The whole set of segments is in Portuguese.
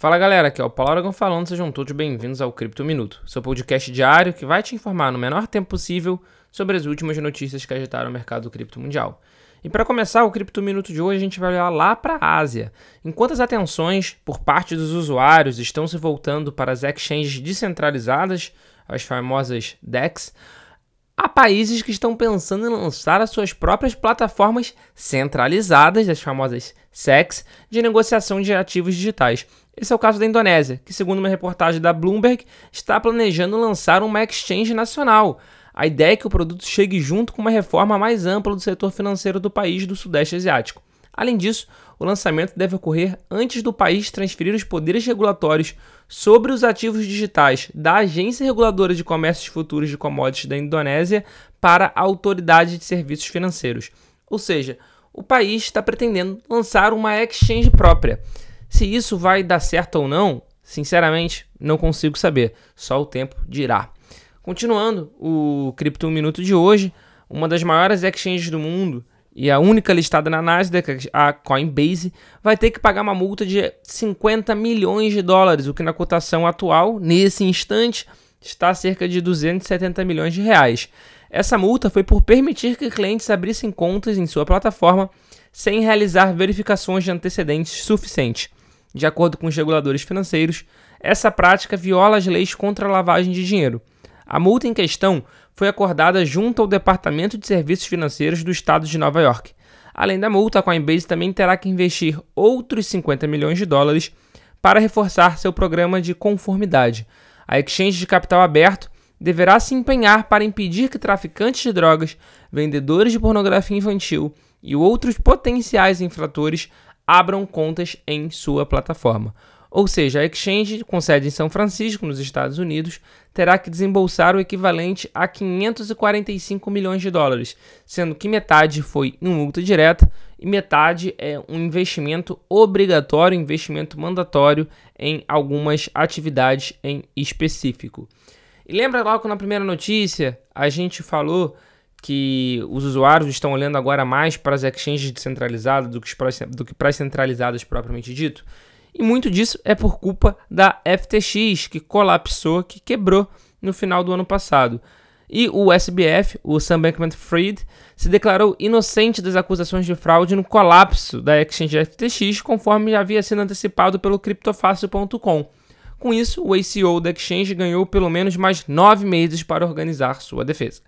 Fala galera, aqui é o Paulo Aragão falando, sejam todos bem-vindos ao Cripto Minuto, seu podcast diário que vai te informar no menor tempo possível sobre as últimas notícias que agitaram o mercado cripto mundial. E para começar o Cripto Minuto de hoje, a gente vai olhar lá para a Ásia. Enquanto as atenções por parte dos usuários estão se voltando para as exchanges descentralizadas, as famosas DEX, há países que estão pensando em lançar as suas próprias plataformas centralizadas, as famosas SEX, de negociação de ativos digitais. Esse é o caso da Indonésia, que, segundo uma reportagem da Bloomberg, está planejando lançar uma exchange nacional. A ideia é que o produto chegue junto com uma reforma mais ampla do setor financeiro do país do Sudeste Asiático. Além disso, o lançamento deve ocorrer antes do país transferir os poderes regulatórios sobre os ativos digitais da Agência Reguladora de Comércios Futuros de Commodities da Indonésia para a Autoridade de Serviços Financeiros. Ou seja, o país está pretendendo lançar uma exchange própria. Se isso vai dar certo ou não, sinceramente, não consigo saber. Só o tempo dirá. Continuando o Cripto Minuto de hoje, uma das maiores exchanges do mundo e a única listada na Nasdaq, a Coinbase, vai ter que pagar uma multa de 50 milhões de dólares, o que na cotação atual, nesse instante, está cerca de 270 milhões de reais. Essa multa foi por permitir que clientes abrissem contas em sua plataforma sem realizar verificações de antecedentes suficientes. De acordo com os reguladores financeiros, essa prática viola as leis contra a lavagem de dinheiro. A multa em questão foi acordada junto ao Departamento de Serviços Financeiros do Estado de Nova York. Além da multa, a Coinbase também terá que investir outros 50 milhões de dólares para reforçar seu programa de conformidade. A exchange de capital aberto deverá se empenhar para impedir que traficantes de drogas, vendedores de pornografia infantil e outros potenciais infratores abram contas em sua plataforma. Ou seja, a exchange, com sede em São Francisco, nos Estados Unidos, terá que desembolsar o equivalente a 545 milhões de dólares, sendo que metade foi em multa direta e metade é um investimento obrigatório, investimento mandatório em algumas atividades em específico. E lembra logo na primeira notícia a gente falou que os usuários estão olhando agora mais para as exchanges descentralizadas que, do que para as centralizadas propriamente dito. E muito disso é por culpa da FTX, que colapsou, que quebrou no final do ano passado. E o SBF, o Sam Bankman-Fried, se declarou inocente das acusações de fraude no colapso da exchange FTX, conforme já havia sido antecipado pelo Criptofácil.com. Com isso, o ACO da exchange ganhou pelo menos mais nove meses para organizar sua defesa.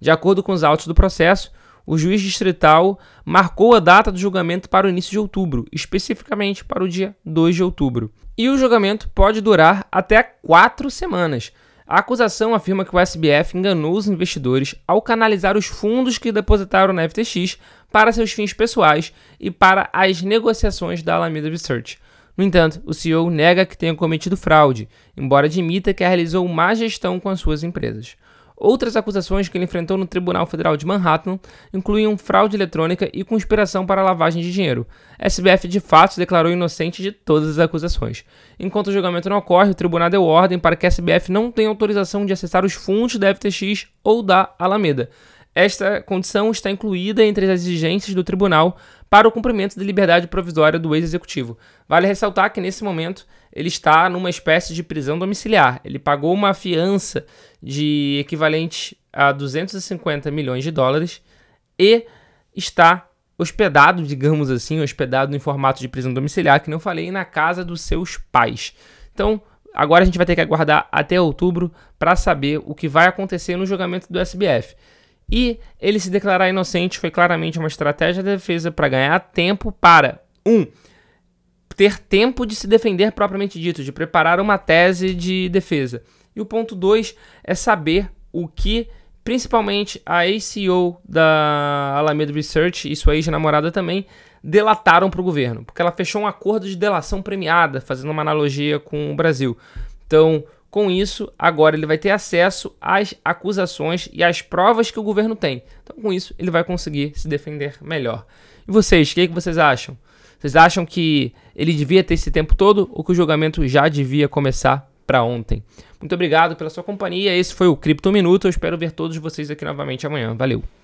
De acordo com os autos do processo, o juiz distrital marcou a data do julgamento para o início de outubro, especificamente para o dia 2 de outubro. E o julgamento pode durar até quatro semanas. A acusação afirma que o SBF enganou os investidores ao canalizar os fundos que depositaram na FTX para seus fins pessoais e para as negociações da Alameda Research. No entanto, o CEO nega que tenha cometido fraude, embora admita que realizou má gestão com as suas empresas. Outras acusações que ele enfrentou no Tribunal Federal de Manhattan incluíam fraude eletrônica e conspiração para lavagem de dinheiro. A SBF de fato se declarou inocente de todas as acusações. Enquanto o julgamento não ocorre, o tribunal deu ordem para que a SBF não tenha autorização de acessar os fundos da FTX ou da Alameda. Esta condição está incluída entre as exigências do tribunal para o cumprimento da liberdade provisória do ex-executivo. Vale ressaltar que nesse momento ele está numa espécie de prisão domiciliar. Ele pagou uma fiança de equivalente a 250 milhões de dólares e está hospedado, digamos assim, hospedado em formato de prisão domiciliar, que não falei, na casa dos seus pais. Então, agora a gente vai ter que aguardar até outubro para saber o que vai acontecer no julgamento do SBF. E ele se declarar inocente foi claramente uma estratégia de defesa para ganhar tempo para um ter tempo de se defender propriamente dito, de preparar uma tese de defesa. E o ponto 2 é saber o que principalmente a ACO da Alameda Research e sua ex-namorada também delataram para o governo, porque ela fechou um acordo de delação premiada, fazendo uma analogia com o Brasil. Então, com isso, agora ele vai ter acesso às acusações e às provas que o governo tem. Então, com isso, ele vai conseguir se defender melhor. E vocês, o que, é que vocês acham? Vocês acham que ele devia ter esse tempo todo ou que o julgamento já devia começar para ontem? Muito obrigado pela sua companhia. Esse foi o Cripto Minuto. Eu espero ver todos vocês aqui novamente amanhã. Valeu!